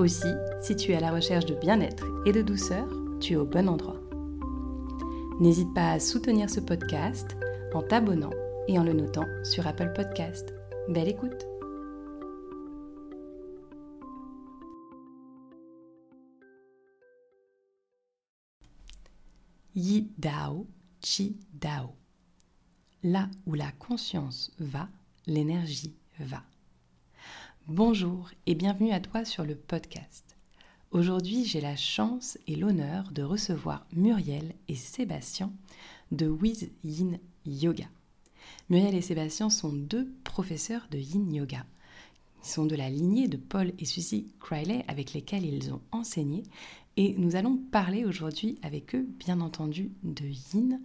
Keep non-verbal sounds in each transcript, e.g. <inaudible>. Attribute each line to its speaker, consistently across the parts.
Speaker 1: Aussi, si tu es à la recherche de bien-être et de douceur, tu es au bon endroit. N'hésite pas à soutenir ce podcast en t'abonnant et en le notant sur Apple Podcast. Belle écoute Yi Dao, Chi Dao. Là où la conscience va, l'énergie va. Bonjour et bienvenue à toi sur le podcast. Aujourd'hui, j'ai la chance et l'honneur de recevoir Muriel et Sébastien de Wiz Yin Yoga. Muriel et Sébastien sont deux professeurs de Yin Yoga. Ils sont de la lignée de Paul et Suzy Criley avec lesquels ils ont enseigné et nous allons parler aujourd'hui avec eux, bien entendu, de Yin,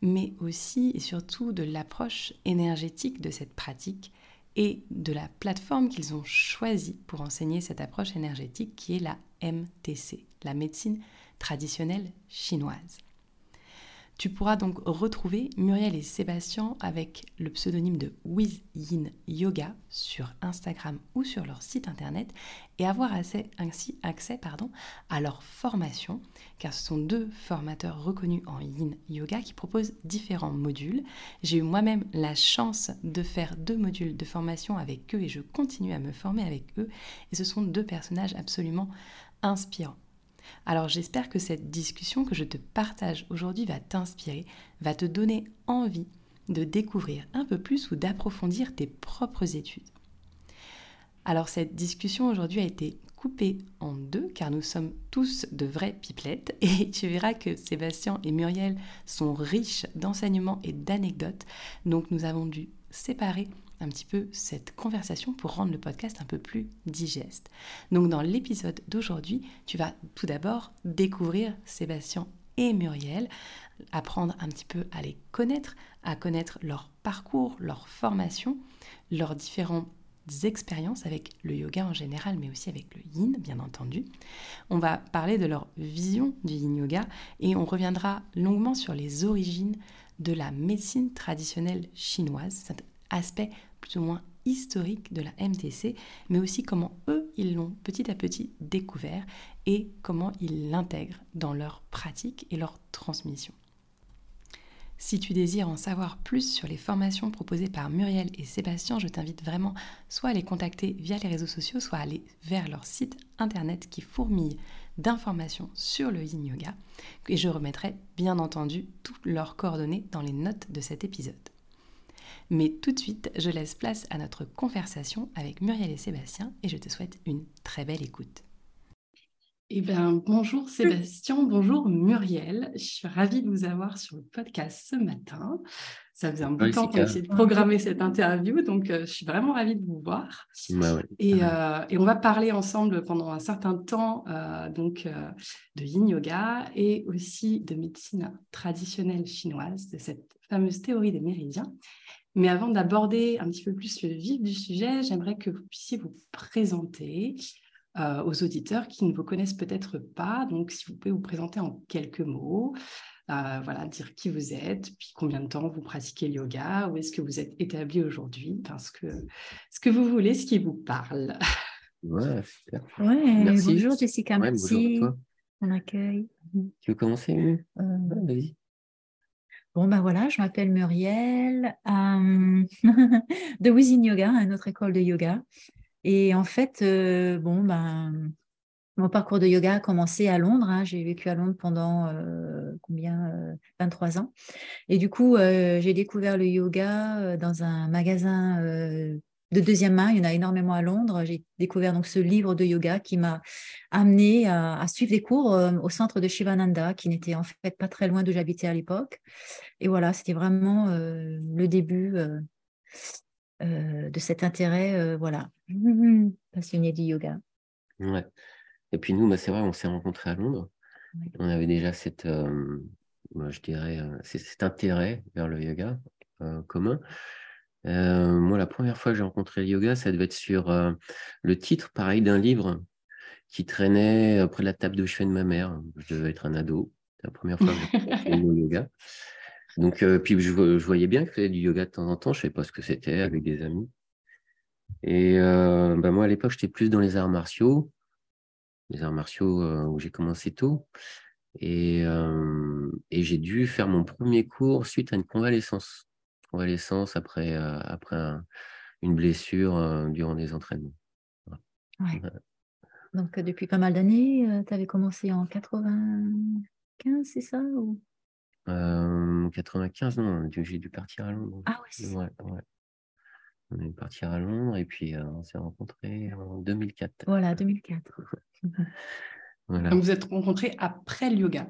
Speaker 1: mais aussi et surtout de l'approche énergétique de cette pratique et de la plateforme qu'ils ont choisie pour enseigner cette approche énergétique qui est la MTC, la médecine traditionnelle chinoise. Tu pourras donc retrouver Muriel et Sébastien avec le pseudonyme de With Yin Yoga sur Instagram ou sur leur site internet et avoir ainsi accès à leur formation, car ce sont deux formateurs reconnus en Yin Yoga qui proposent différents modules. J'ai eu moi-même la chance de faire deux modules de formation avec eux et je continue à me former avec eux et ce sont deux personnages absolument inspirants. Alors j'espère que cette discussion que je te partage aujourd'hui va t'inspirer, va te donner envie de découvrir un peu plus ou d'approfondir tes propres études. Alors cette discussion aujourd'hui a été coupée en deux car nous sommes tous de vraies pipelettes <laughs> et tu verras que Sébastien et Muriel sont riches d'enseignements et d'anecdotes. Donc nous avons dû séparer un petit peu cette conversation pour rendre le podcast un peu plus digeste. Donc dans l'épisode d'aujourd'hui, tu vas tout d'abord découvrir Sébastien et Muriel, apprendre un petit peu à les connaître, à connaître leur parcours, leur formation, leurs différentes expériences avec le yoga en général, mais aussi avec le yin, bien entendu. On va parler de leur vision du yin yoga et on reviendra longuement sur les origines de la médecine traditionnelle chinoise, cet aspect plus moins historique de la MTC, mais aussi comment eux, ils l'ont petit à petit découvert et comment ils l'intègrent dans leur pratique et leur transmission. Si tu désires en savoir plus sur les formations proposées par Muriel et Sébastien, je t'invite vraiment soit à les contacter via les réseaux sociaux, soit à aller vers leur site internet qui fourmille d'informations sur le yin yoga. Et je remettrai bien entendu toutes leurs coordonnées dans les notes de cet épisode. Mais tout de suite, je laisse place à notre conversation avec Muriel et Sébastien et je te souhaite une très belle écoute. Eh bien, bonjour Sébastien, bonjour Muriel. Je suis ravie de vous avoir sur le podcast ce matin. Ça faisait un bout de temps qu'on essayait de programmer cette interview, donc euh, je suis vraiment ravie de vous voir.
Speaker 2: Bah
Speaker 1: euh, et, on va parler ensemble pendant un certain temps euh, donc, de yin yoga et aussi de médecine traditionnelle chinoise, de cette fameuse théorie des méridiens. Mais avant d'aborder un petit peu plus le vif du sujet, j'aimerais que vous puissiez vous présenter euh, aux auditeurs qui ne vous connaissent peut-être pas. Donc, si vous pouvez vous présenter en quelques mots, euh, voilà, dire qui vous êtes, puis combien de temps vous pratiquez le yoga, où est-ce que vous êtes établi aujourd'hui, parce que ce que vous voulez, ce qui vous parle.
Speaker 2: Ouais, super.
Speaker 3: Ouais, bonjour Jessica, merci. Bonjour accueil.
Speaker 2: Tu veux commencer euh...
Speaker 3: Vas-y. Bon, ben voilà, je m'appelle Muriel euh, <laughs> de Yoga, une école de yoga. Et en fait, euh, bon, ben, mon parcours de yoga a commencé à Londres. Hein. J'ai vécu à Londres pendant euh, combien 23 ans. Et du coup, j'ai découvert le yoga dans un magasin de deuxième main. Il y en a énormément à Londres. J'ai découvert donc ce livre de yoga qui m'a amené à, suivre des cours euh, au centre de Shivananda, qui n'était en fait pas très loin d'où j'habitais à l'époque. Et voilà, c'était vraiment euh, le début euh, de cet intérêt, voilà, <laughs> passionné du yoga.
Speaker 2: Ouais. Et puis nous, bah, c'est vrai, on s'est rencontrés à Londres.
Speaker 3: Ouais.
Speaker 2: On avait déjà cette, je dirais, cet intérêt vers le yoga commun. Euh, moi, la première fois que j'ai rencontré le yoga, ça devait être sur euh, le titre, pareil, d'un livre qui traînait près de la table de chevet de ma mère. Je devais être un ado. C'est la première fois que j'ai rencontré <laughs> le mot yoga. Donc, euh, puis je, vo- je voyais bien que faisait du yoga de temps en temps. Je ne savais pas ce que c'était avec des amis. Et euh, bah, moi, à l'époque, j'étais plus dans les arts martiaux, les arts martiaux euh, où j'ai commencé tôt. Et, euh, et j'ai dû faire mon premier cours suite à une convalescence. Convalescence après, euh, après un- une blessure euh, durant des entraînements.
Speaker 3: Ouais. Donc, euh, depuis pas mal d'années, tu avais commencé en 95, c'est ça ou...
Speaker 2: Euh, 95, non, j'ai dû partir à Londres.
Speaker 3: Ah ouais, c'est ça.
Speaker 2: Ouais, ouais. On est dû partir à Londres et puis euh, on s'est rencontrés en 2004.
Speaker 3: Voilà, 2004. <laughs>
Speaker 2: Voilà.
Speaker 1: Donc vous êtes rencontrés après le yoga.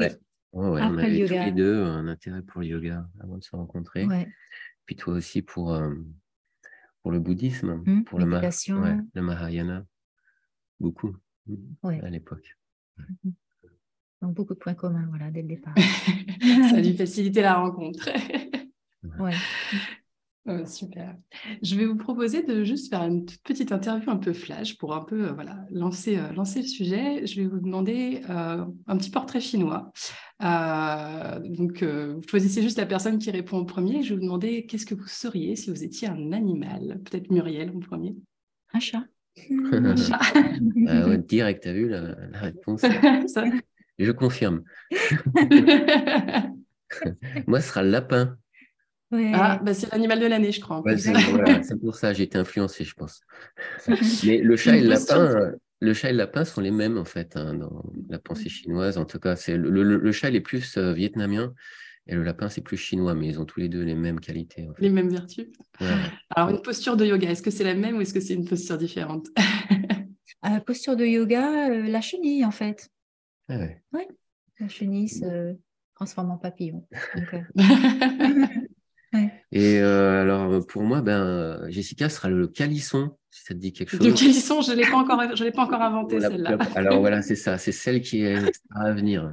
Speaker 2: Ouais, ouais, on
Speaker 3: le
Speaker 2: avait tous les deux un intérêt pour le yoga avant de se rencontrer.
Speaker 3: Ouais.
Speaker 2: Puis toi aussi pour, euh, pour le bouddhisme,
Speaker 3: Hmm,
Speaker 2: pour le, ma-
Speaker 3: méditation.
Speaker 2: ouais, le Mahayana. Beaucoup mm,
Speaker 3: Ouais.
Speaker 2: à l'époque.
Speaker 3: Donc, beaucoup de points communs, voilà, dès le départ. <laughs>
Speaker 1: Ça a dû faciliter la rencontre.
Speaker 3: Ouais.
Speaker 1: Ouais, super. Je vais vous proposer de juste faire une toute petite interview un peu flash pour un peu euh, voilà, lancer, euh, lancer le sujet. Je vais vous demander euh, un petit portrait chinois. Euh, donc, euh, vous choisissez juste la personne qui répond en premier. Je vais vous demander qu'est-ce que vous seriez si vous étiez un animal? Peut-être Muriel en premier.
Speaker 3: Un chat.
Speaker 1: Un chat.
Speaker 2: Ouais, direct, t'as vu la, la réponse? <laughs>
Speaker 1: Ça-
Speaker 2: Je confirme. <laughs> Moi, ce sera le lapin.
Speaker 3: Ouais.
Speaker 1: Ah, bah, c'est l'animal de l'année, je crois.
Speaker 2: Ouais, c'est voilà, <laughs> pour ça j'ai été influencé, je pense. <laughs> Mais le chat et le lapin, le chat et le lapin sont les mêmes en fait hein, dans la pensée chinoise. En tout cas, c'est le, le- le chat il est plus euh, vietnamien et le lapin c'est plus chinois, mais ils ont tous les deux les mêmes qualités. En fait.
Speaker 1: Les mêmes vertus.
Speaker 2: Ouais.
Speaker 1: Alors, une posture de yoga, est-ce que c'est la même ou est-ce que c'est une posture différente?
Speaker 3: Euh, posture de yoga, euh, la chenille, en fait.
Speaker 2: Ah ouais.
Speaker 3: La chenille se transforme en papillon. Donc, euh, <laughs>
Speaker 2: Et euh, alors pour moi, ben euh, Jessica sera le calisson, si ça te dit quelque chose.
Speaker 1: calisson, je ne l'ai pas encore, je l'ai pas encore inventé celle-là.
Speaker 2: alors voilà, c'est ça, c'est celle qui est à venir.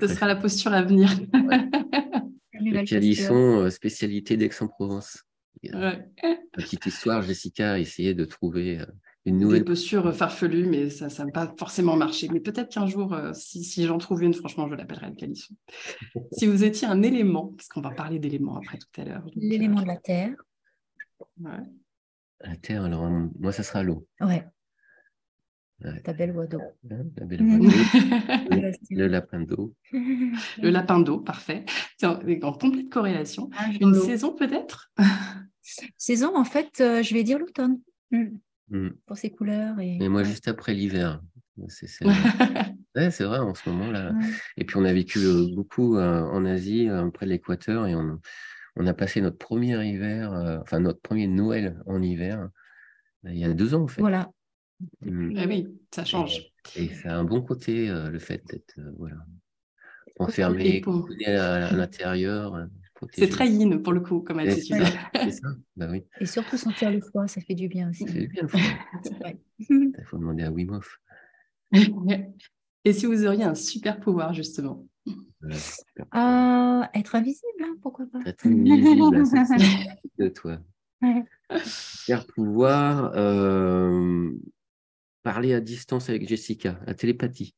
Speaker 1: Ce sera la posture à venir. <laughs>
Speaker 2: Le calisson, euh, spécialité d'Aix-en-Provence.
Speaker 1: Ouais.
Speaker 2: Petite histoire, Jessica a essayé de trouver euh, une
Speaker 1: Des
Speaker 2: nouvelle.
Speaker 1: postures farfelues, mais ça n'a pas forcément marché. Mais peut-être qu'un jour, euh, si, si j'en trouve une, franchement, je l'appellerai le calisson. <laughs> si vous étiez un élément, parce qu'on va parler d'éléments après tout à l'heure.
Speaker 3: L'élément
Speaker 1: euh,
Speaker 3: de la terre.
Speaker 1: ouais.
Speaker 2: La terre, alors euh, moi, ça sera l'eau.
Speaker 3: Ouais,
Speaker 2: Ouais.
Speaker 3: ta belle voix d'eau.
Speaker 2: La belle voix d'eau, <laughs> le
Speaker 3: Le
Speaker 2: lapin d'eau. <laughs>
Speaker 1: le lapin d'eau, parfait. C'est en, en complète corrélation.
Speaker 3: Ah,
Speaker 1: Une saison peut-être?
Speaker 3: Saison, en fait, euh, je vais dire l'automne. Mm.
Speaker 2: Mm.
Speaker 3: Pour ses couleurs. Et,
Speaker 2: Et moi,
Speaker 3: ouais.
Speaker 2: juste après l'hiver. C'est c'est- <laughs> ouais, c'est vrai, en ce moment-là.
Speaker 3: Ouais.
Speaker 2: Et puis, on a vécu euh, beaucoup euh, en Asie, euh, près de l'équateur, et on, on a passé notre premier hiver, euh, enfin, notre premier Noël en hiver, euh, il y a deux ans, en fait.
Speaker 3: Voilà.
Speaker 2: Mm.
Speaker 1: Ah oui, ça change.
Speaker 2: Et ça a un bon côté, euh, le fait d'être euh, voilà,
Speaker 1: Et
Speaker 2: enfermé, à, à l'intérieur.
Speaker 1: C'est très yin pour le coup, comme attitude.
Speaker 2: C'est ça, <laughs> bah oui.
Speaker 3: Et surtout sentir le froid, ça fait du bien aussi.
Speaker 2: C'est bien le froid. <laughs> Il faut demander à Wim Hof.
Speaker 1: Et si vous auriez un super pouvoir, justement?
Speaker 2: Voilà, super.
Speaker 3: Ah, être invisible, hein, pourquoi pas?
Speaker 2: Être invisible, ça, <laughs> c'est de toi.
Speaker 3: Ouais.
Speaker 2: Faire pouvoir euh, parler à distance avec Jessica, la télépathie.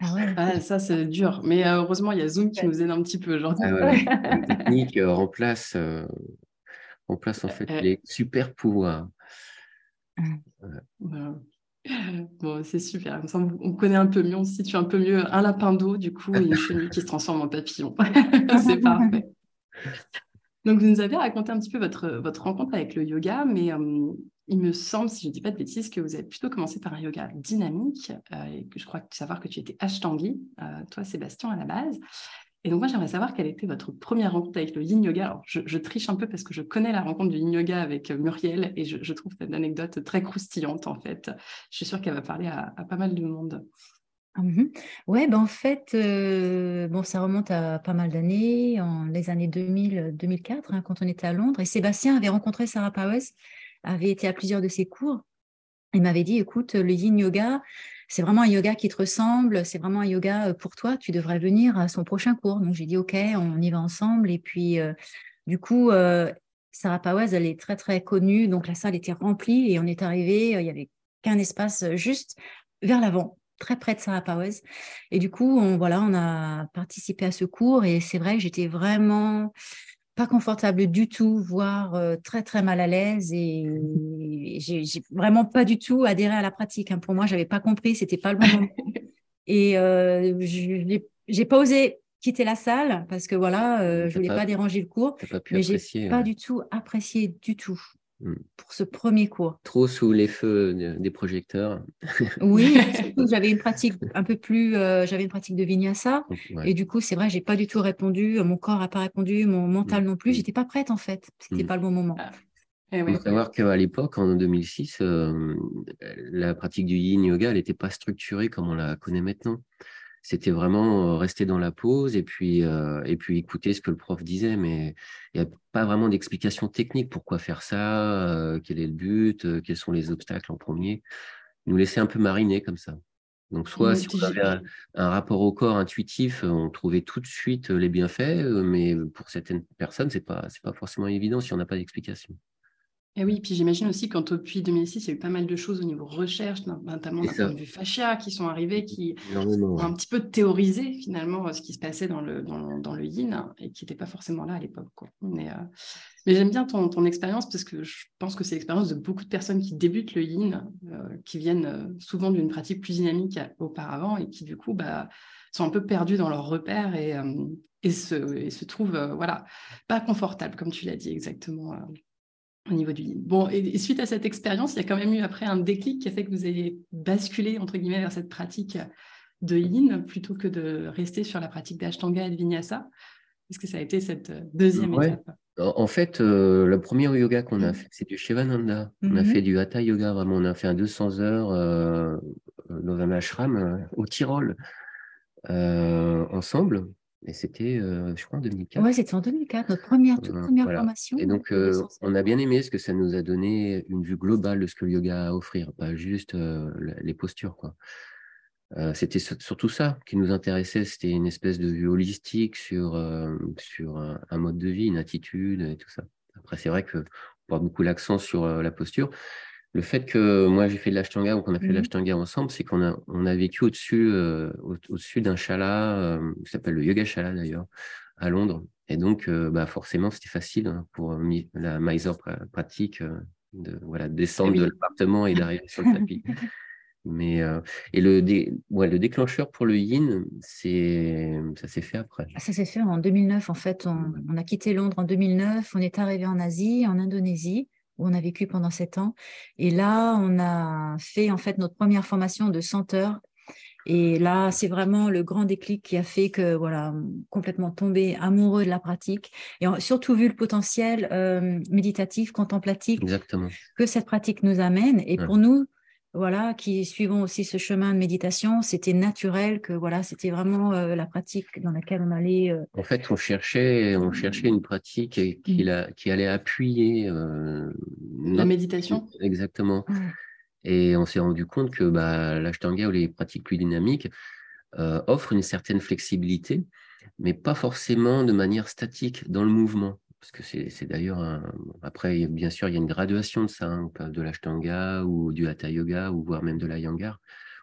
Speaker 3: Ah ouais.
Speaker 1: Ah, Ça, c'est dur. Mais euh, heureusement, il y a Zoom qui nous aide un petit peu aujourd'hui.
Speaker 2: Ah. La technique euh, remplace, euh, remplace en fait
Speaker 1: Euh,
Speaker 2: les super pouvoirs.
Speaker 1: Voilà. <laughs> Bon, c'est super. Comme ça, on on connaît un peu mieux, on se situe un peu mieux. Un lapin d'eau, du coup, et une chenille qui se transforme en papillon. <laughs> c'est <laughs> parfait. Donc, vous nous avez raconté un petit peu votre, votre rencontre avec le yoga, mais euh, il me semble, si je ne dis pas de bêtises, que vous avez plutôt commencé par un yoga dynamique, euh, et que je crois savoir que tu étais Ashtangi, euh, toi, Sébastien, à la base. Et donc, moi, j'aimerais savoir quelle était votre première rencontre avec le yin yoga. Alors, je, triche un peu parce que je connais la rencontre du yin yoga avec euh, Muriel et je, je trouve cette anecdote très croustillante, en fait. Je suis sûre qu'elle va parler à, pas mal de monde.
Speaker 3: Mhm. Ouais, ben en fait, bon, ça remonte à pas mal d'années, en les années 2000-2004, hein, quand on était à Londres. Et Sébastien avait rencontré Sarah Powers, avait été à plusieurs de ses cours. il m'avait dit, écoute, le yin yoga, c'est vraiment un yoga qui te ressemble, c'est vraiment un yoga pour toi, tu devrais venir à son prochain cours. Donc j'ai dit, OK, on y va ensemble. Et puis, du coup, Sarah Powers, elle est très, très connue. Donc la salle était remplie et on est arrivé, il y avait qu'un espace juste vers l'avant très près de Sarah Powers. Et du coup, voilà, on a participé à ce cours et c'est vrai j'étais vraiment pas confortable du tout, voire euh, très très mal à l'aise et j'ai vraiment pas du tout adhéré à la pratique. Hein. Pour moi, j'avais pas compris, c'était pas le bon moment. <laughs> et euh, j'ai pas osé quitter la salle parce que voilà, euh, je voulais pas, déranger le cours,
Speaker 2: pas
Speaker 3: mais j'ai pas du tout apprécié du tout. Mmh. pour ce premier cours.
Speaker 2: Trop sous les feux des projecteurs. <laughs>
Speaker 3: Oui, j'avais une pratique un peu plus, euh, j'avais une pratique de vinyasa et du coup c'est vrai, j'ai pas du tout répondu, mon corps n'a pas répondu, mon mental mmh. non plus, mmh. j'étais pas prête en fait, c'était pas le bon moment. Ah.
Speaker 2: Il faut savoir qu'à l'époque, en 2006, euh, la pratique du yin yoga, elle n'était pas structurée comme on la connaît maintenant c'était vraiment euh, rester dans la pause et puis, euh, et puis écouter ce que le prof disait. Mais il n'y a pas vraiment d'explication technique. Pourquoi faire ça euh, Quel est le but Quels sont les obstacles en premier Nous laisser un peu mariner comme ça. Donc, soit si on avait un, rapport au corps intuitif, on trouvait tout de suite les bienfaits, mais pour certaines personnes, ce n'est pas, pas forcément évident si on n'a pas d'explication.
Speaker 1: Et oui, puis j'imagine aussi quand depuis 2006, il y a eu pas mal de choses au niveau recherche, notamment d'un point de vue fascia, qui sont arrivées, qui ont un petit peu théorisé finalement ce qui se passait dans le, dans, le yin et qui n'était pas forcément là à l'époque. Mais, euh, mais j'aime bien ton, ton expérience parce que je pense que c'est l'expérience de beaucoup de personnes qui débutent le yin, euh, qui viennent euh, souvent d'une pratique plus dynamique auparavant et qui du coup bah, sont un peu perdus dans leurs repères et, et, se, et se trouvent voilà, pas confortables, comme tu l'as dit exactement au niveau du yin. Bon, et, suite à cette expérience, il y a quand même eu après un déclic qui a fait que vous ayez basculé, entre guillemets, vers cette pratique de yin plutôt que de rester sur la pratique d'ashtanga et de vinyasa. Est-ce que ça a été cette deuxième étape?
Speaker 2: En fait, euh, le premier yoga qu'on a mmh. fait, c'est du Shivananda. On a mmh fait du Hatha Yoga, vraiment. On a fait un 200 heures euh, dans un ashram euh, au Tyrol ensemble. Et c'était, euh, je crois, en 2004.
Speaker 3: Oui, c'était en 2004, notre première, toute première formation.
Speaker 2: Et donc, euh, on a bien aimé ce que ça nous a donné une vue globale de ce que le yoga a à offrir, pas juste euh, les postures. quoi. c'était surtout ça qui nous intéressait, c'était une espèce de vue holistique sur, sur un, mode de vie, une attitude et tout ça. Après, c'est vrai qu'on porte beaucoup l'accent sur la posture, le fait que moi j'ai fait de l'ashtanga ou qu'on a fait de mmh l'ashtanga ensemble, c'est qu'on a, on a vécu au-dessus euh, d'un chala euh, qui s'appelle le yoga chala d'ailleurs à Londres. Et donc euh, bah forcément c'était facile hein, pour la Mysore pratique de voilà descendre de l'appartement et d'arriver sur le tapis. <laughs> Mais et le, ouais, le déclencheur pour le yin, c'est ça s'est fait après.
Speaker 3: Ça s'est fait en 2009 en fait. On, on, a quitté Londres en 2009. On est arrivé en Asie, en Indonésie où on a vécu pendant sept ans. Et là, on a fait en fait notre première formation de 100 heures. Et là, c'est vraiment le grand déclic qui a fait que, voilà, complètement tombé amoureux de la pratique et surtout vu le potentiel euh, méditatif, contemplatif que cette pratique nous amène. Et pour nous, voilà, qui suivons aussi ce chemin de méditation, c'était naturel que voilà, c'était vraiment euh, la pratique dans laquelle on allait. Euh,
Speaker 2: en fait, on cherchait, on cherchait une pratique qui, mm. qui allait appuyer
Speaker 1: euh, la méditation.
Speaker 2: Exactement. Et on s'est rendu compte que bah, l'ashtanga ou les pratiques plus dynamiques offrent une certaine flexibilité, mais pas forcément de manière statique dans le mouvement parce que c'est d'ailleurs Après, bien sûr, il y a une graduation de ça, hein, de l'ashtanga ou du hatha yoga, ou voire même de la yangar,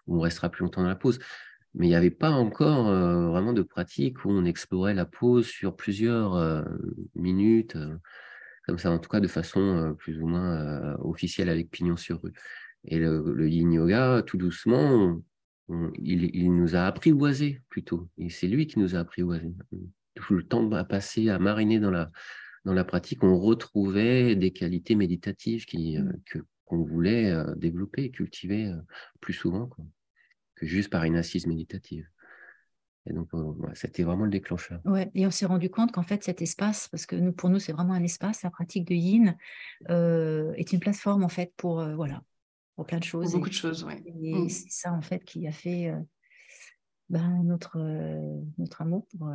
Speaker 2: où on restera plus longtemps dans la pause. Mais il n'y avait pas encore euh, vraiment de pratique où on explorait la pause sur plusieurs euh, minutes, euh, comme ça, en tout cas de façon plus ou moins officielle avec pignon sur rue. Et le, yin yoga, tout doucement, il, nous a apprivoisé plutôt. Et c'est lui qui nous a apprivoisé. Tout le temps à passer, à mariner dans la, dans la pratique, on retrouvait des qualités méditatives qui, euh, que, qu'on voulait euh, développer et cultiver euh, plus souvent que juste par une assise méditative. Et donc, c'était vraiment le déclencheur.
Speaker 3: Ouais, et on s'est rendu compte qu'en fait, cet espace, parce que nous, pour nous, c'est vraiment un espace, la pratique de yin est une plateforme, en fait, pour, voilà, pour plein de choses.
Speaker 1: Pour beaucoup de choses, oui.
Speaker 3: Et mmh. c'est ça, en fait, qui a fait ben, notre, notre amour pour.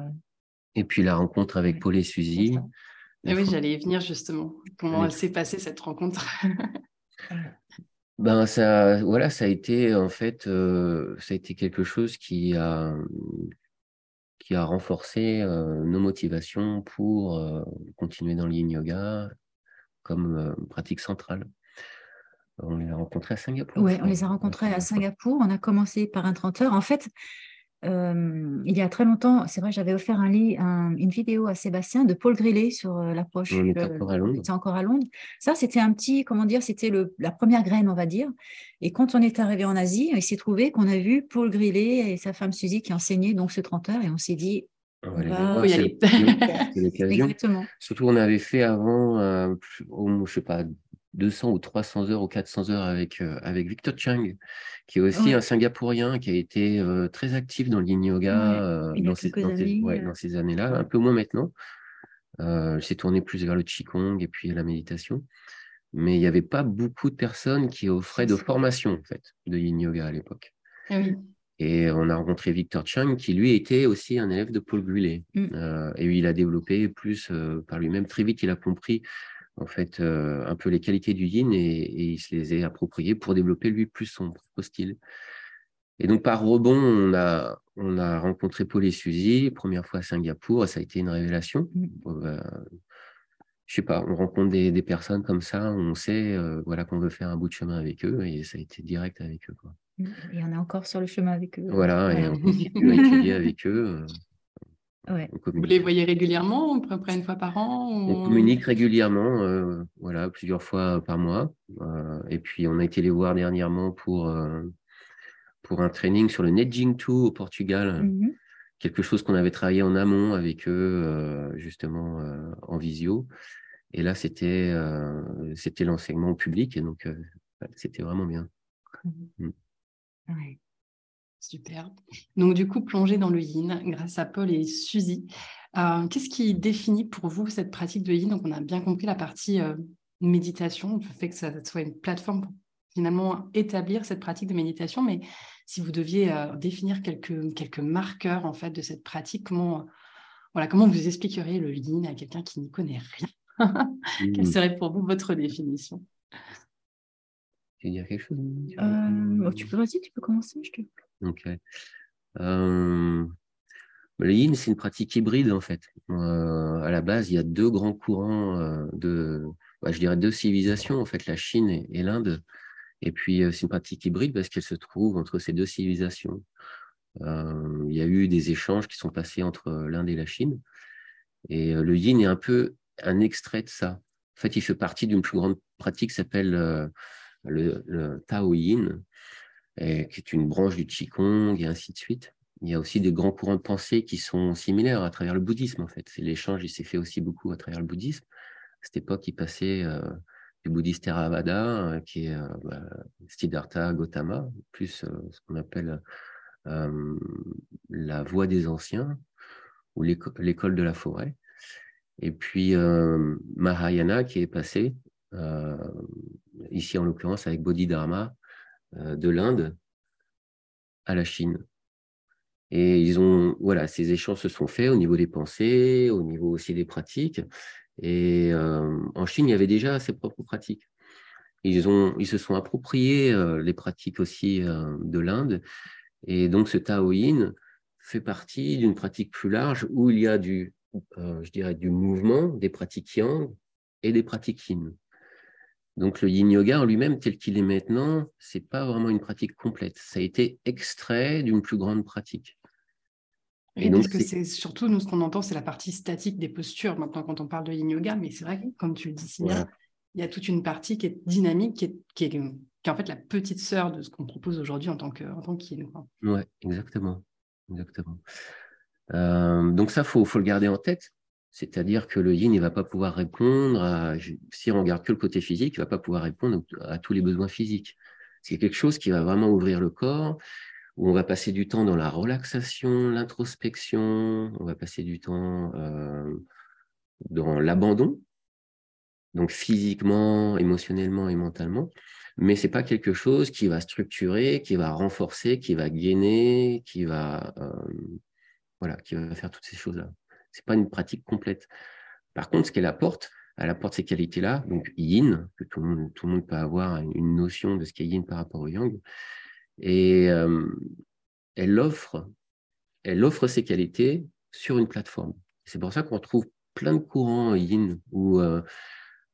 Speaker 2: Et puis la rencontre avec Paul et Suzy,
Speaker 1: oui, j'allais y venir justement. Comment s'est passée cette rencontre?
Speaker 2: Ben ça, voilà, ça a été en fait, euh, ça a été quelque chose qui a, qui a renforcé euh, nos motivations pour euh, continuer dans le Yin Yoga comme pratique centrale. On les a rencontrés à Singapour.
Speaker 3: Oui, on les a rencontrés à Singapour. On a commencé par un 30 heures. En fait, euh, il y a très longtemps, c'est vrai, j'avais offert un, une vidéo à Sébastien de Paul Grillet sur euh, l'approche.
Speaker 2: On était encore à Londres.
Speaker 3: encore à Londres. Ça, c'était un petit, comment dire, c'était la première graine, on va dire. Et quand on est arrivé en Asie, il s'est trouvé qu'on a vu Paul Grillet et sa femme Suzy qui enseignaient donc ce 30 heures et on s'est dit,
Speaker 2: on va y aller. <laughs> Exactement. Surtout, on avait fait avant, euh, je sais pas, 200 ou 300 heures ou 400 heures avec, euh, avec Victor Chang, qui est aussi un Singapourien qui a été euh, très actif dans le yin yoga euh, dans, ces, dans, ces, années-là, un peu moins maintenant. il s'est tourné plus vers le Qigong et puis la méditation. Mais il n'y avait pas beaucoup de personnes qui offraient de formation en fait, de yin yoga à l'époque.
Speaker 1: Ah
Speaker 2: et on a rencontré Victor Chang, qui lui était aussi un élève de Paul Gullet. Mm. et il a développé plus par lui-même. Très vite, il a compris en fait euh, un peu les qualités du yin et, il se les est appropriées pour développer lui plus son propre style. Et donc par rebond, on a, on a rencontré Paul et Suzy, première fois à Singapour, ça a été une révélation. Je ne je sais pas, on rencontre des, personnes comme ça, on sait euh, voilà qu'on veut faire un bout de chemin avec eux et ça a été direct avec eux. Quoi.
Speaker 3: Mmh. Et on est encore sur le chemin avec eux.
Speaker 2: Voilà, et on continue <laughs> à étudier avec eux.
Speaker 1: Vous les voyez régulièrement, à peu près une fois par an
Speaker 2: On communique régulièrement, euh, voilà, plusieurs fois par mois. Euh, et puis, on a été les voir dernièrement pour, euh, pour un training sur le Nedjing 2 au Portugal. Mhm. Quelque chose qu'on avait travaillé en amont avec eux, justement, en visio. Et là, c'était c'était l'enseignement public. Et donc, c'était vraiment bien.
Speaker 1: Mm. Super. Donc, du coup, plonger dans le yin grâce à Paul et Suzy. Euh, qu'est-ce qui définit pour vous cette pratique de yin? Donc, on a bien compris la partie euh, méditation, le fait que ça soit une plateforme pour finalement établir cette pratique de méditation. Mais si vous deviez euh, définir quelques, quelques marqueurs en fait de cette pratique, comment, voilà, comment vous expliqueriez le yin à quelqu'un qui n'y connaît rien? <laughs> Quelle mmh. serait pour vous votre définition?
Speaker 2: Tu veux dire quelque chose
Speaker 3: oh, Tu peux, vas-y, tu peux commencer, je te
Speaker 2: Ok. Euh, le yin, c'est une pratique hybride en fait. Euh, à la base, il y a deux grands courants euh, de, bah, je dirais deux civilisations en fait, la Chine et, l'Inde. Et puis c'est une pratique hybride parce qu'elle se trouve entre ces deux civilisations. il y a eu des échanges qui sont passés entre l'Inde et la Chine. Et le yin est un peu un extrait de ça. En fait, il fait partie d'une plus grande pratique qui s'appelle le, le Tao Yin, qui est une branche du Qigong et ainsi de suite. Il y a aussi des grands courants de pensée qui sont similaires à travers le bouddhisme, en fait. L'échange, s'est fait aussi beaucoup à travers le bouddhisme. À cette époque, il passait euh, du bouddhiste Theravada, euh, qui est euh, bah, Siddhartha Gautama, plus ce qu'on appelle la voie des anciens, ou l'école de la forêt. Et puis Mahayana, qui est passé, ici en l'occurrence avec Bodhidharma, euh, de l'Inde à la Chine. Et ils ont, voilà, ces échanges se sont faits au niveau des pensées, au niveau aussi des pratiques. Et euh, en Chine, il y avait déjà ses propres pratiques. Ils, ont, ils se sont appropriés euh, les pratiques aussi de l'Inde. Et donc, ce Taoïne fait partie d'une pratique plus large où il y a du, je dirais, du mouvement, des pratiques yang et des pratiques yin. Donc le yin yoga en lui-même, tel qu'il est maintenant, c'est pas vraiment une pratique complète. Ça a été extrait d'une plus grande pratique.
Speaker 1: Et donc, que c'est surtout, nous, ce qu'on entend, c'est la partie statique des postures, maintenant, quand on parle de yin yoga. Mais c'est vrai que, comme tu le dis si bien, il y a toute une partie qui est dynamique, qui est, qui est, en fait la petite sœur de ce qu'on propose aujourd'hui en tant que, en tant yin.
Speaker 2: Oui, exactement. exactement. Euh, donc ça, il faut, faut, le garder en tête. C'est-à-dire que le yin ne va pas pouvoir répondre, à, si on regarde que le côté physique, il ne va pas pouvoir répondre à tous les besoins physiques. C'est quelque chose qui va vraiment ouvrir le corps, où on va passer du temps dans la relaxation, l'introspection, on va passer du temps euh, dans l'abandon, donc physiquement, émotionnellement et mentalement. Mais ce n'est pas quelque chose qui va structurer, qui va renforcer, qui va gainer, qui va, euh, voilà, qui va faire toutes ces choses-là n'est pas une pratique complète. Par contre, ce qu'elle apporte, elle apporte ces qualités-là, donc yin, que tout le, monde, tout le monde peut avoir une notion de ce qu'est yin par rapport au yang, et euh, elle, offre, elle offre ces qualités sur une plateforme. C'est pour ça qu'on trouve plein de courants yin où euh,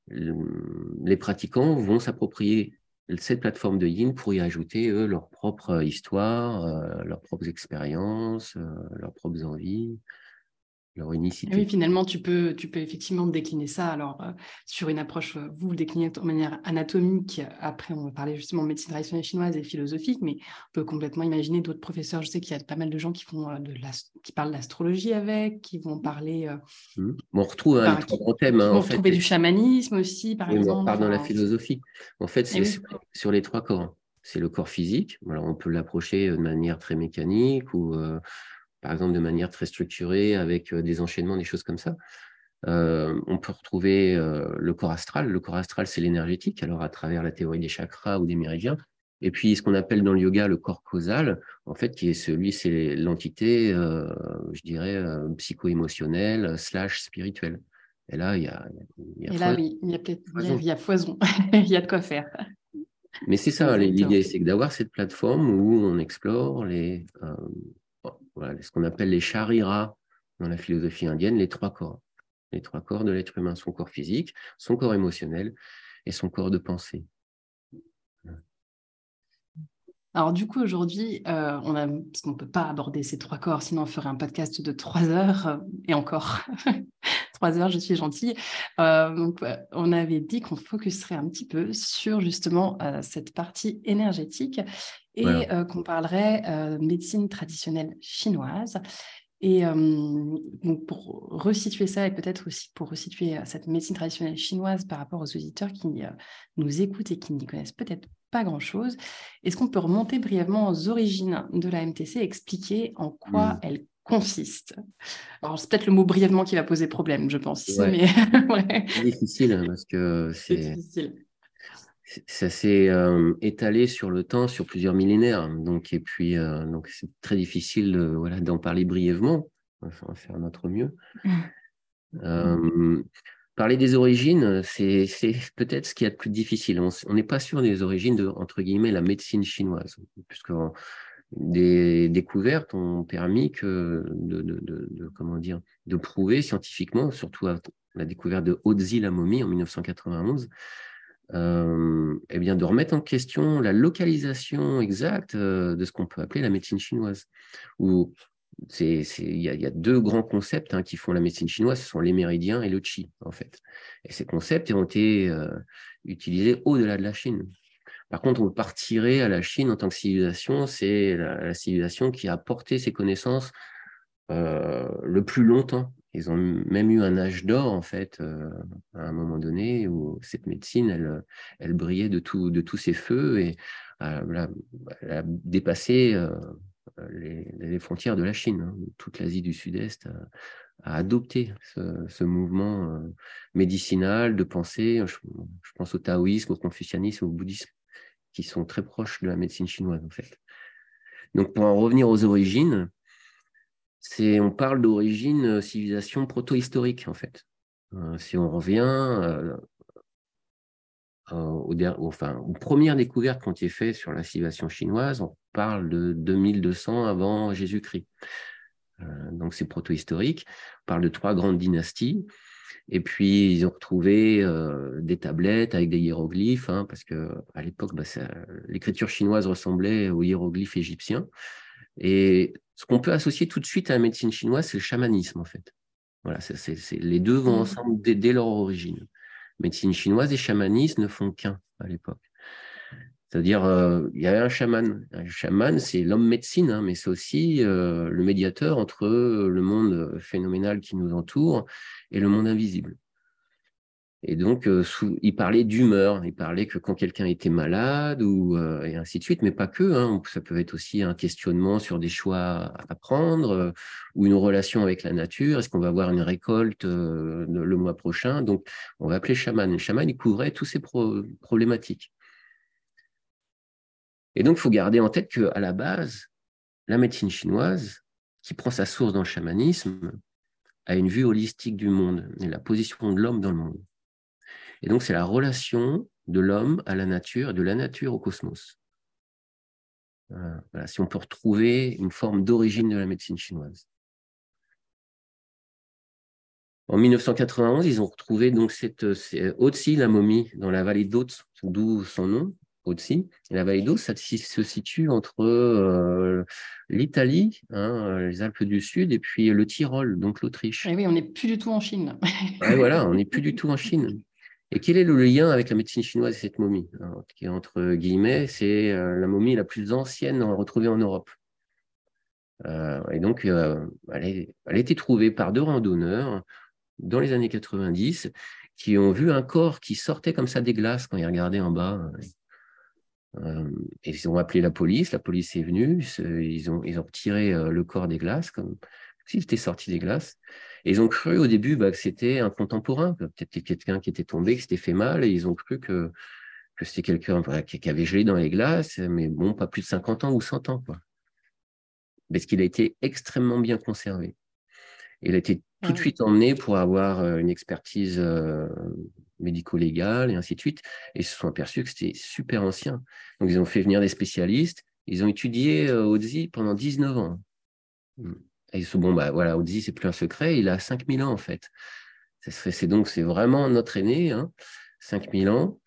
Speaker 2: les pratiquants vont s'approprier cette plateforme de yin pour y ajouter leur propre histoire, euh, leurs propres expériences, leurs propres envies leur unicité.
Speaker 1: Oui, finalement, tu peux, tu peux effectivement décliner ça. Alors, euh, sur une approche, euh, vous le déclinez de manière anatomique. Après, on va parler justement de médecine traditionnelle chinoise et philosophique, mais on peut complètement imaginer d'autres professeurs. Je sais qu'il y a pas mal de gens qui, font, euh, de qui parlent d'astrologie avec, qui vont parler.
Speaker 2: Mmh. on retrouve un hein, les trois grands thèmes. Hein,
Speaker 1: on retrouver du chamanisme aussi, par exemple.
Speaker 2: On parle dans la philosophie. En fait, c'est eh sur les trois corps. C'est le corps physique. Alors, on peut l'approcher de manière très mécanique ou par exemple de manière très structurée, avec euh, des enchaînements, des choses comme ça. Euh, on peut retrouver euh, le corps astral. Le corps astral, c'est l'énergétique, alors à travers la théorie des chakras ou des méridiens. Et puis, ce qu'on appelle dans le yoga le corps causal, en fait, qui est celui, c'est l'entité, je dirais, psycho-émotionnelle slash spirituelle. Et là, il y a,
Speaker 1: il y a Et là, oui, il y a peut-être il y a foison, il y a <laughs> de quoi faire.
Speaker 2: Mais c'est ça, l'idée, c'est d'avoir cette plateforme où on explore les, voilà, ce qu'on appelle les chariras dans la philosophie indienne, les trois corps. Les trois corps de l'être humain, son corps physique, son corps émotionnel et son corps de pensée.
Speaker 1: Alors du coup aujourd'hui, euh, on a, parce qu'on ne peut pas aborder ces trois corps, sinon on ferait un podcast de trois heures euh, et encore <laughs> trois heures, je suis gentille. Euh, donc, on avait dit qu'on focuserait un petit peu sur justement cette partie énergétique et qu'on parlerait médecine traditionnelle chinoise. Et donc pour resituer ça, et peut-être aussi pour resituer cette médecine traditionnelle chinoise par rapport aux auditeurs qui nous écoutent et qui n'y connaissent peut-être pas grand-chose, est-ce qu'on peut remonter brièvement aux origines de la MTC et expliquer en quoi mmh. elle consiste? Alors, c'est peut-être le mot brièvement qui va poser problème, je pense. Mais... <laughs>
Speaker 2: C'est difficile hein, parce que c'est ça s'est euh, étalé sur le temps, sur plusieurs millénaires. Donc, et puis, euh, donc c'est très difficile voilà, d'en parler brièvement. On va faire notre mieux. <laughs> Euh, parler des origines, c'est peut-être ce qui est le plus difficile. On n'est pas sûr des origines de, entre guillemets, la médecine chinoise, puisque des découvertes ont permis que de, de, de, comment dire, de prouver scientifiquement, surtout la découverte de Haute-Zi la momie en 1991, euh, eh bien, de remettre en question la localisation exacte euh, de ce qu'on peut appeler la médecine chinoise. Il y, a deux grands concepts hein, qui font la médecine chinoise, ce sont les méridiens et le qi, en fait. Ces concepts ont été euh, utilisés au-delà de la Chine. Par contre, on partirait à la Chine en tant que civilisation, c'est la, civilisation qui a porté ses connaissances le plus longtemps ils ont même eu un âge d'or, en fait, euh, à un moment donné, où cette médecine, elle, brillait de, tous ses feux et euh, a, dépassé euh, les, frontières de la Chine. Hein. Toute l'Asie du Sud-Est a, adopté ce, mouvement médicinal de pensée. Je, pense au taoïsme, au confucianisme, au bouddhisme, qui sont très proches de la médecine chinoise, en fait. Donc, pour en revenir aux origines, on parle d'origine euh, civilisation proto-historique, en fait. Euh, si on revient euh, aux, enfin, aux, premières découvertes qui ont été faites sur la civilisation chinoise, on parle de 2200 avant Jésus-Christ. donc c'est proto-historique. On parle de trois grandes dynasties. Et puis, ils ont retrouvé des tablettes avec des hiéroglyphes, hein, parce que à l'époque, bah, l'écriture chinoise ressemblait aux hiéroglyphes égyptiens. Et ce qu'on peut associer tout de suite à la médecine chinoise, c'est le chamanisme, en fait. Voilà, les deux vont mmh. ensemble dès, leur origine. Médecine chinoise et chamanisme ne font qu'un à l'époque. C'est-à-dire, euh, il y avait un chaman. Un chaman, c'est l'homme médecine, hein, mais c'est aussi euh, le médiateur entre le monde phénoménal qui nous entoure et le monde invisible. Et donc, euh, il parlait d'humeur, il parlait que quand quelqu'un était malade, ou, euh, et ainsi de suite, mais pas que. Hein. ça peut être aussi un questionnement sur des choix à prendre, euh, ou une relation avec la nature. Est-ce qu'on va avoir une récolte le mois prochain? Donc, on va appeler chaman. Le chaman, il couvrait toutes ces problématiques. Et donc, il faut garder en tête qu'à la base, la médecine chinoise, qui prend sa source dans le chamanisme, a une vue holistique du monde et la position de l'homme dans le monde. Et donc, c'est la relation de l'homme à la nature et de la nature au cosmos. Voilà, si on peut retrouver une forme d'origine de la médecine chinoise. En 1991, ils ont retrouvé donc cette Otsi, la momie, dans la vallée d'Otz, d'où son nom, Otsi. La vallée d'Otz, ça se situe entre euh, l'Italie, hein, les Alpes du Sud, et puis le Tyrol, donc l'Autriche.
Speaker 1: Et oui, on n'est plus du tout en Chine.
Speaker 2: Et voilà, on n'est plus du tout en Chine. Et quel est le lien avec la médecine chinoise et cette momie est entre guillemets, c'est euh, la momie la plus ancienne retrouvée en Europe. Euh, et donc, elle, a été trouvée par deux randonneurs dans les années 90 qui ont vu un corps qui sortait comme ça des glaces quand ils regardaient en bas. Euh, et ils ont appelé la police, la police est venue, ils ont, retiré euh, le corps des glaces, comme s'il était sorti des glaces. Et ils ont cru au début bah, que c'était un contemporain, peut-être quelqu'un qui était tombé, qui s'était fait mal, et ils ont cru que, que c'était quelqu'un qui, avait gelé dans les glaces, mais bon, pas plus de 50 ans ou 100 ans. Quoi. Parce qu'il a été extrêmement bien conservé. Il a été tout de suite emmené pour avoir euh, une expertise euh, médico-légale et ainsi de suite. Et ils se sont aperçus que c'était super ancien. Donc, ils ont fait venir des spécialistes. Ils ont étudié euh, pendant 19 ans. Et bon, bah voilà, Odzi, c'est plus un secret. Il a 5000 ans, en fait. C'est donc, c'est vraiment notre aîné, hein, 5000 ans.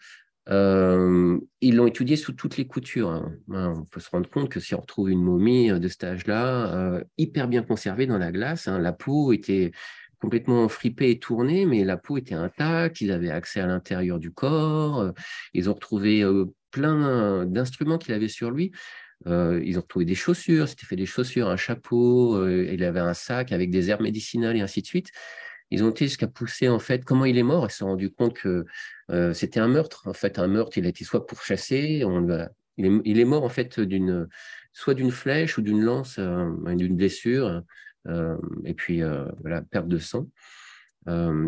Speaker 2: Euh, ils l'ont étudié sous toutes les coutures. Hein. On peut se rendre compte que si on retrouve une momie euh, de cet âge-là, euh, hyper bien conservée dans la glace, hein, la peau était complètement fripée et tournée, mais la peau était intacte, ils avaient accès à l'intérieur du corps, ils ont retrouvé plein d'instruments qu'il avait sur lui. Ils ont retrouvé des chaussures, c'était fait des chaussures, un chapeau, il avait un sac avec des herbes médicinales et ainsi de suite. Ils ont été jusqu'à pousser en fait comment il est mort. Ils se sont rendus compte que euh, c'était un meurtre. En fait, un meurtre, il a été soit pourchassé, il, est, mort en fait d'une soit d'une flèche ou d'une lance, euh, d'une blessure, euh, et puis voilà, perte de sang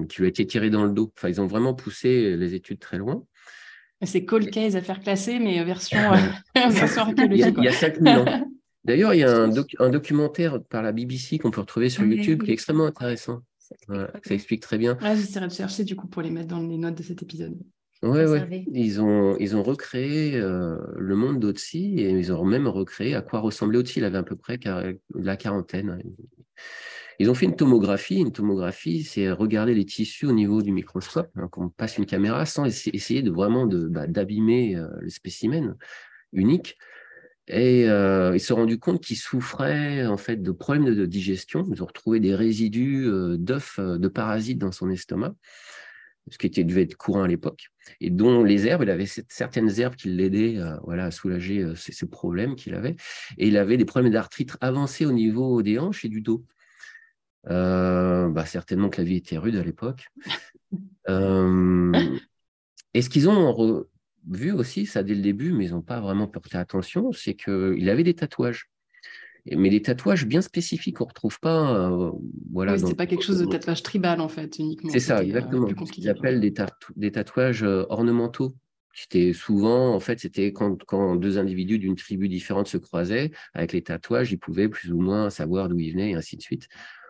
Speaker 2: qui lui a été tirée dans le dos. Enfin, ils ont vraiment poussé les études très loin.
Speaker 1: C'est cold case à faire classer, mais version, <laughs> <laughs> archéologique.
Speaker 2: Il y a, 5000 ans. <laughs> D'ailleurs, il y a un, un, documentaire par la BBC qu'on peut retrouver sur YouTube qui est extrêmement intéressant. Ça explique, très bien.
Speaker 1: J'essaierai de chercher du coup pour les mettre dans les notes de cet épisode.
Speaker 2: Oui, ouais. Ils ont, ils ont recréé euh, le monde d'Otsi et ils ont même recréé à quoi ressemblait Otsi. Il avait à peu près la quarantaine. Ils ont fait une tomographie. Une tomographie, c'est regarder les tissus au niveau du microscope, hein, qu'on passe une caméra sans essayer de vraiment bah, d'abîmer euh, le spécimen unique. Et euh, ils se sont rendus compte qu'ils souffraient en fait de problèmes de, digestion. Ils ont retrouvé des résidus euh, d'œufs de parasites dans son estomac, ce qui était, devait être courant à l'époque, et dont les herbes, il avait certaines herbes qui l'aidaient voilà, à soulager ces, problèmes qu'il avait. Et il avait des problèmes d'arthrite avancés au niveau des hanches et du dos. Bah, certainement que la vie était rude à l'époque. <laughs> et ce qu'ils ont vu aussi, ça dès le début, mais ils n'ont pas vraiment porté attention, c'est qu'il avait des tatouages. Mais des tatouages bien spécifiques qu'on ne retrouve pas. Euh,
Speaker 1: voilà, oui, pas quelque chose de tatouage tribal en fait, uniquement.
Speaker 2: C'est ça, euh, exactement. ce qu'ils appellent des, des, tatouages euh, ornementaux. C'était souvent, en fait, c'était quand, quand, deux individus d'une tribu différente se croisaient, avec les tatouages, ils pouvaient plus ou moins savoir d'où ils venaient et ainsi de suite.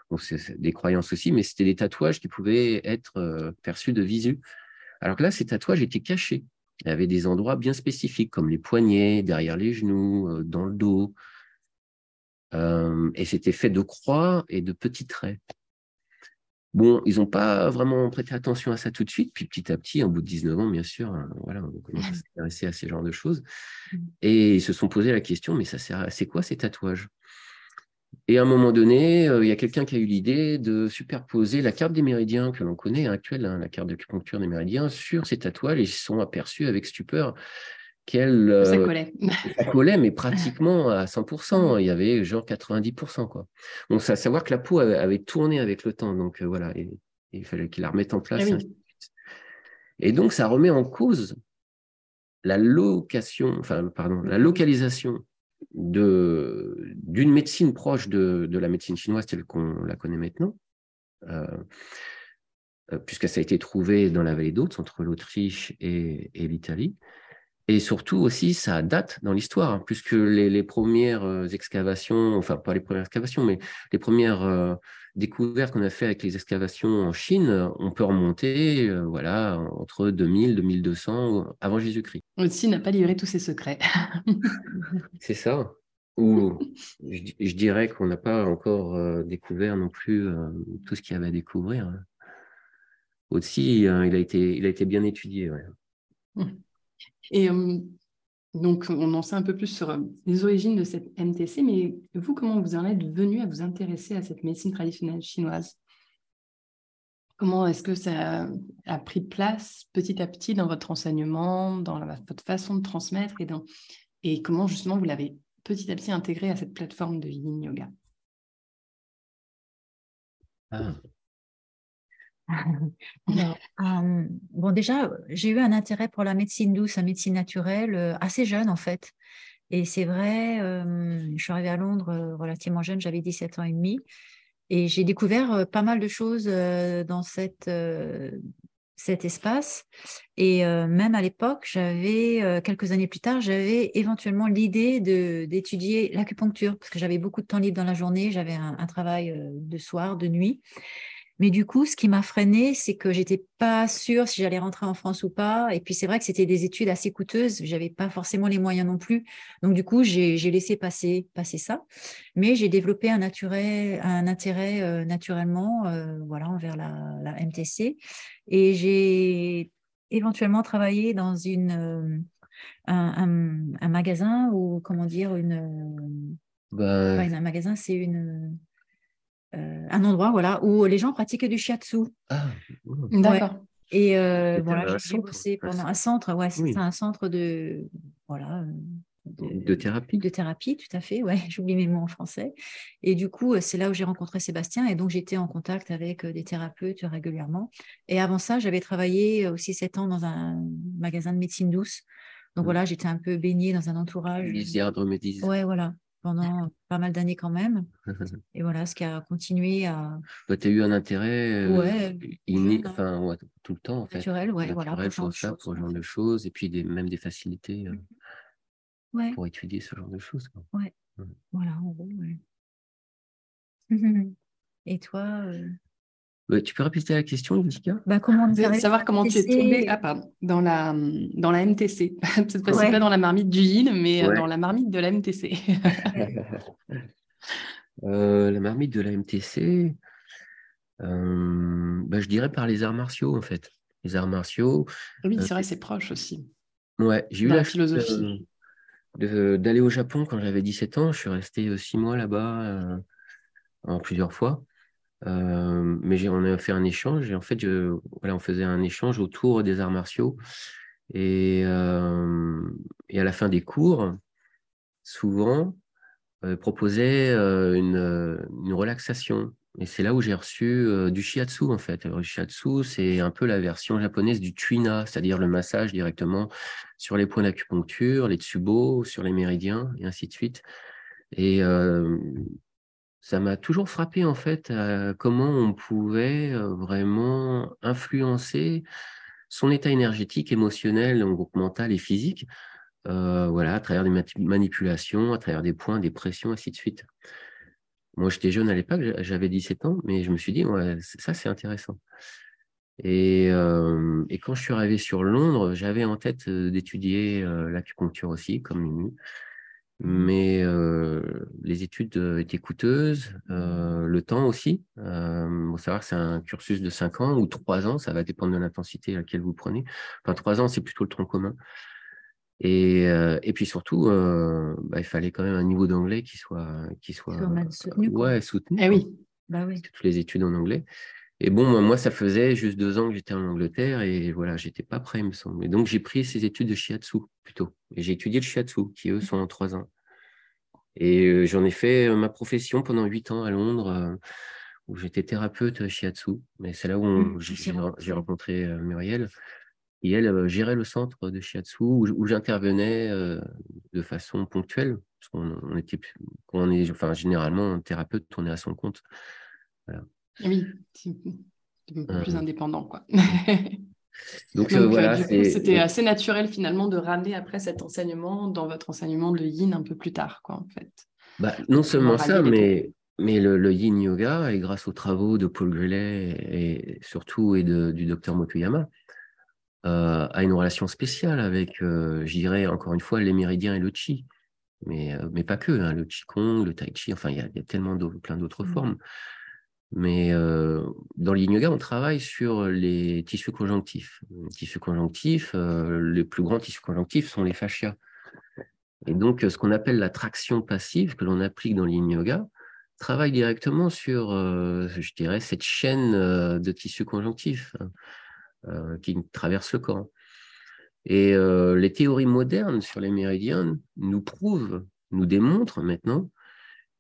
Speaker 2: Donc, c'est des croyances aussi, mais c'était des tatouages qui pouvaient être perçus de visu. Alors que là, ces tatouages étaient cachés. Il y avait des endroits bien spécifiques, comme les poignets, derrière les genoux, euh, dans le dos. Euh, et c'était fait de croix et de petits traits. Bon, ils n'ont pas vraiment prêté attention à ça tout de suite, puis petit à petit, au bout de 19 ans, bien sûr, hein, voilà, on commence à <laughs> s'intéresser à ces genres de choses. Mmh. Et ils se sont posé la question, mais ça sert c'est quoi ces tatouages? Et à un moment donné, euh, il y a quelqu'un qui a eu l'idée de superposer la carte des méridiens que l'on connaît actuelle, hein, la carte d'acupuncture des méridiens, sur ces tatouages et ils se sont aperçus avec stupeur qu'elle.
Speaker 1: ça euh, collait. <laughs>
Speaker 2: ça collait, mais pratiquement à 100%. Il y avait genre 90%. Quoi. Donc, c'est à savoir que la peau avait, tourné avec le temps. Donc, euh, voilà, il fallait qu'il la remette en place. Ah et donc, ça remet en cause la location, enfin, pardon, la localisation d'une médecine proche de, la médecine chinoise telle qu'on la connaît maintenant, euh, euh, puisque ça a été trouvé dans la vallée d'Autz, entre l'Autriche et, l'Italie. Et surtout aussi, ça date dans l'histoire, hein, puisque les, premières euh, excavations, enfin pas les premières excavations, mais les premières découvertes qu'on a fait avec les excavations en Chine, on peut remonter voilà, entre 2000 2200 avant Jésus-Christ.
Speaker 1: Aussi n'a pas livré tous ses secrets. <laughs>
Speaker 2: C'est ça. Ou je, dirais qu'on n'a pas encore découvert non plus tout ce qu'il y avait à découvrir. Hein. Aussi, il, a été, il a été bien étudié.
Speaker 1: Et donc, on en sait un peu plus sur euh, les origines de cette MTC, mais vous, comment vous en êtes venu à vous intéresser à cette médecine traditionnelle chinoise? Comment est-ce que ça a pris place petit à petit dans votre enseignement, dans votre façon de transmettre et, comment justement vous l'avez petit à petit intégré à cette plateforme de Yin Yoga?
Speaker 3: Ah. <laughs> Euh, bon, déjà, j'ai eu un intérêt pour la médecine douce, la médecine naturelle, euh, assez jeune en fait. Et c'est vrai, euh, je suis arrivée à Londres relativement jeune, j'avais 17 ans et demi. Et j'ai découvert pas mal de choses dans cet espace. Et même à l'époque, j'avais, quelques années plus tard, j'avais éventuellement l'idée d'étudier l'acupuncture, parce que j'avais beaucoup de temps libre dans la journée, j'avais un, travail de soir, de nuit. Mais du coup, ce qui m'a freiné, c'est que j'étais pas sûre si j'allais rentrer en France ou pas. Et puis c'est vrai que c'était des études assez coûteuses. J'avais pas forcément les moyens non plus. Donc du coup, j'ai laissé passer, passer ça. Mais j'ai développé un, naturel, un intérêt euh, naturellement, euh, voilà, envers la, la, MTC. Et j'ai éventuellement travaillé dans une euh, un, un, magasin ou comment dire une bah... un magasin, c'est une un endroit voilà, où les gens pratiquent du shiatsu. Ah,
Speaker 1: d'accord.
Speaker 3: Et euh, voilà, j'ai bossé pendant un centre, ouais, c'est un centre de, voilà,
Speaker 2: de, thérapie.
Speaker 3: De thérapie, tout à fait, ouais, <laughs> j'oublie mes mots en français. Et du coup, c'est là où j'ai rencontré Sébastien et donc j'étais en contact avec des thérapeutes régulièrement. Et avant ça, j'avais travaillé aussi sept ans dans un magasin de médecine douce. Donc mmh. voilà, j'étais un peu baignée dans un entourage.
Speaker 2: Lisière
Speaker 3: Ouais, voilà, pendant pas mal d'années quand même. <laughs> Et voilà, ce qui a continué à.
Speaker 2: Bah, tu as eu un intérêt
Speaker 3: euh, ouais,
Speaker 2: inné, enfin, ouais, tout le temps, en fait.
Speaker 3: Naturel, ouais, voilà.
Speaker 2: Pour, ça, pour ce genre de choses, et puis des, même des facilités euh,
Speaker 3: ouais.
Speaker 2: pour étudier ce genre de choses. Quoi.
Speaker 3: Ouais. Voilà, en gros, <laughs> et toi euh,
Speaker 2: tu peux répéter la question, Jessica?
Speaker 3: Bah, comment
Speaker 1: Savoir comment tu es tombée ah, dans, la, dans la MTC. <laughs> Cette fois-ci, pas dans la marmite du Yin, mais euh, dans la marmite de la MTC. <laughs>
Speaker 2: Euh, la marmite de la MTC, euh, bah, je dirais par les arts martiaux, en fait. Les arts martiaux.
Speaker 1: Oui, c'est vrai, c'est proche aussi.
Speaker 2: Ouais, j'ai eu la, philosophie. d'aller au Japon quand j'avais 17 ans. Je suis resté six mois là-bas en plusieurs fois. Euh, mais on a fait un échange et en fait, on faisait un échange autour des arts martiaux. Et, euh, à la fin des cours, souvent, euh, proposait euh, une, relaxation. Et c'est là où j'ai reçu du shiatsu, en fait. Le shiatsu, c'est un peu la version japonaise du tuina, c'est-à-dire le massage directement sur les points d'acupuncture, les tsubo, sur les méridiens, et ainsi de suite. Et ça m'a toujours frappé en fait comment on pouvait vraiment influencer son état énergétique, émotionnel, donc mental et physique, voilà, à travers des manipulations, à travers des points, des pressions, ainsi de suite. Moi, j'étais jeune à l'époque, j'avais 17 ans, mais je me suis dit, ouais, ça, c'est intéressant. Et, quand je suis arrivé sur Londres, j'avais en tête d'étudier l'acupuncture aussi, comme Mimi. Mais les études étaient coûteuses, le temps aussi. Il faut savoir que c'est un cursus de 5 ans ou 3 ans, ça va dépendre de l'intensité à laquelle vous prenez. Enfin, 3 ans, c'est plutôt le tronc commun. Et, et puis surtout, bah, il fallait quand même un niveau d'anglais qui soit, qui soit
Speaker 3: soutenu.
Speaker 2: Ouais, soutenu.
Speaker 1: Eh oui.
Speaker 3: Bah oui.
Speaker 2: Toutes les études en anglais. Et bon, moi, ça faisait juste deux ans que j'étais en Angleterre et voilà, j'étais pas prêt, il me semble. Et donc, j'ai pris ces études de shiatsu plutôt. Et j'ai étudié le shiatsu, qui eux sont en trois ans. Et euh, j'en ai fait euh, ma profession pendant huit ans à Londres, euh, où j'étais thérapeute shiatsu. Mais c'est là où mmh, j'ai rencontré Muriel. Et elle gérait le centre de shiatsu où, j'intervenais de façon ponctuelle. Parce qu'on on était, on est, enfin, généralement, un thérapeute tourné à son compte.
Speaker 1: Voilà. Oui, c'est un peu plus indépendant, quoi. <laughs>
Speaker 2: Donc, <laughs> voilà,
Speaker 1: c'était assez naturel finalement de ramener après cet enseignement dans votre enseignement de yin un peu plus tard, quoi, en fait.
Speaker 2: Bah, non seulement ça, mais mais le, yin yoga, et grâce aux travaux de Paul Grillet et surtout et du docteur Motoyama, euh, a une relation spéciale avec, euh, je dirais encore une fois, les méridiens et le chi. Mais, euh, mais pas que, hein, le qigong, le tai chi, enfin, il y, a tellement plein d'autres mmh. formes. Mais dans le yin yoga, on travaille sur les tissus conjonctifs. Les tissus conjonctifs, les plus grands tissus conjonctifs sont les fascias. Et donc, ce qu'on appelle la traction passive, que l'on applique dans le yin yoga, travaille directement sur, je dirais, cette chaîne de tissus conjonctifs. Hein. Qui traverse le corps. Et les théories modernes sur les méridiens nous prouvent, nous démontrent maintenant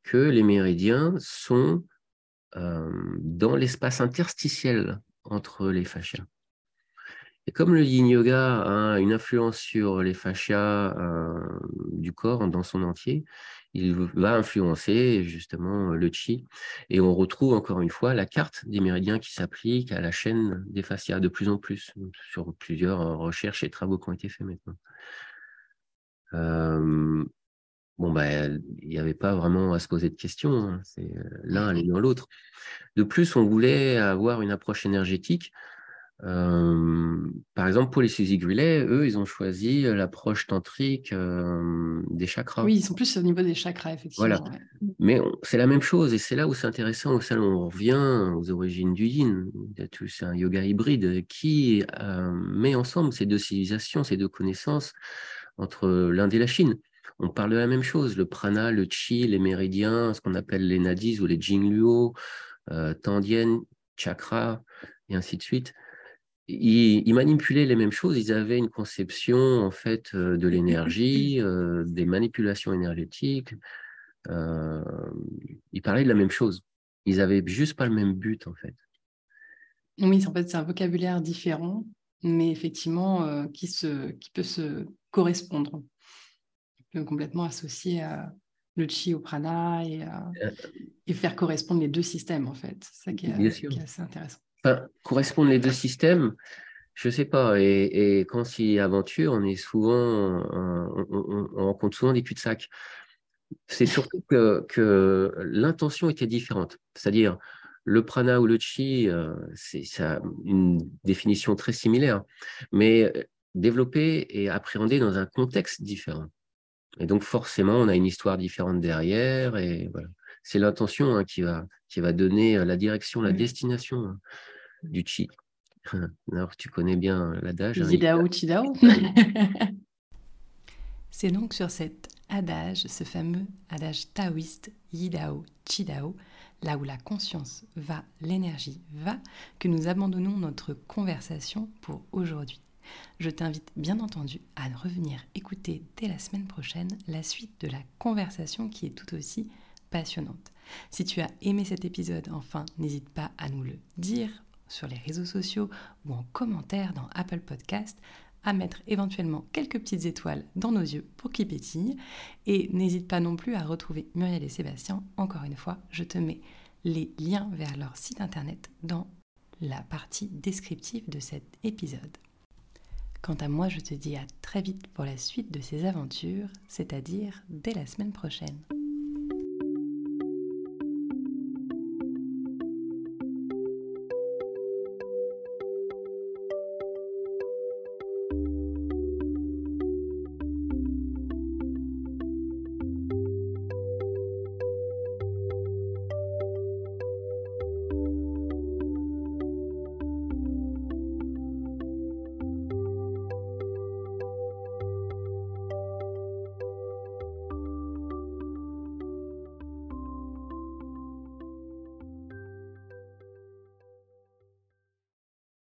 Speaker 2: que les méridiens sont dans l'espace interstitiel entre les fascias. Et comme le yin yoga a une influence sur les fascias du corps dans son entier, il va influencer justement le chi. Et on retrouve encore une fois la carte des méridiens qui s'applique à la chaîne des fascias de plus en plus, sur plusieurs recherches et travaux qui ont été faits maintenant. Euh, bon, bah, il n'y avait pas vraiment à se poser de questions, hein. c'est euh, l'un aller dans l'autre. De plus, on voulait avoir une approche énergétique par exemple, pour les Suzy Grillet, eux, ils ont choisi l'approche tantrique des chakras.
Speaker 1: Oui, ils sont plus au niveau des chakras, effectivement.
Speaker 2: Voilà. Mais c'est la même chose, et c'est là où c'est intéressant, où on revient aux origines du yin. C'est un yoga hybride qui met ensemble ces deux civilisations, ces deux connaissances entre l'Inde et la Chine. On parle de la même chose, le prana, le chi, les méridiens, ce qu'on appelle les nadis ou les jingluo, euh, tandien, chakra, et ainsi de suite ils, manipulaient les mêmes choses. Ils avaient une conception en fait euh, de l'énergie, euh, des manipulations énergétiques. Euh, ils parlaient de la même chose. Ils avaient juste pas le même but en fait.
Speaker 1: Oui, en fait, c'est un vocabulaire différent, mais effectivement qui, se, qui peut se correspondre. Complètement associer à le chi au prana et, et, faire correspondre les deux systèmes en fait. C'est ça qui est assez intéressant
Speaker 2: correspondent les deux systèmes je sais pas. Et, quand c'est aventure, on est souvent, on, rencontre souvent des cul-de-sac. C'est surtout que, que l'intention était différente. C'est-à-dire, le prana ou le chi, euh, c'est ça une définition très similaire, mais euh, développé et appréhendé dans un contexte différent. Et donc, forcément, on a une histoire différente derrière. Et voilà. C'est l'intention hein, qui, va, qui va donner euh, la direction, la destination. Hein du chi. <laughs> Alors, tu connais bien l'adage.
Speaker 1: Hein, Yidao, Chidao. <laughs> <laughs> C'est donc sur cet adage, ce fameux adage taoïste, Yidao, Chidao, là où la conscience va, l'énergie va, que nous abandonnons notre conversation pour aujourd'hui. Je t'invite bien entendu à revenir écouter dès la semaine prochaine la suite de la conversation qui est tout aussi passionnante. Si tu as aimé cet épisode, enfin, n'hésite pas à nous le dire sur les réseaux sociaux ou en commentaire dans Apple Podcast, à mettre éventuellement quelques petites étoiles dans nos yeux pour qu'ils pétillent. Et n'hésite pas non plus à retrouver Muriel et Sébastien. Encore une fois, je te mets les liens vers leur site internet dans la partie descriptive de cet épisode. Quant à moi, je te dis à très vite pour la suite de ces aventures, c'est-à-dire dès la semaine prochaine.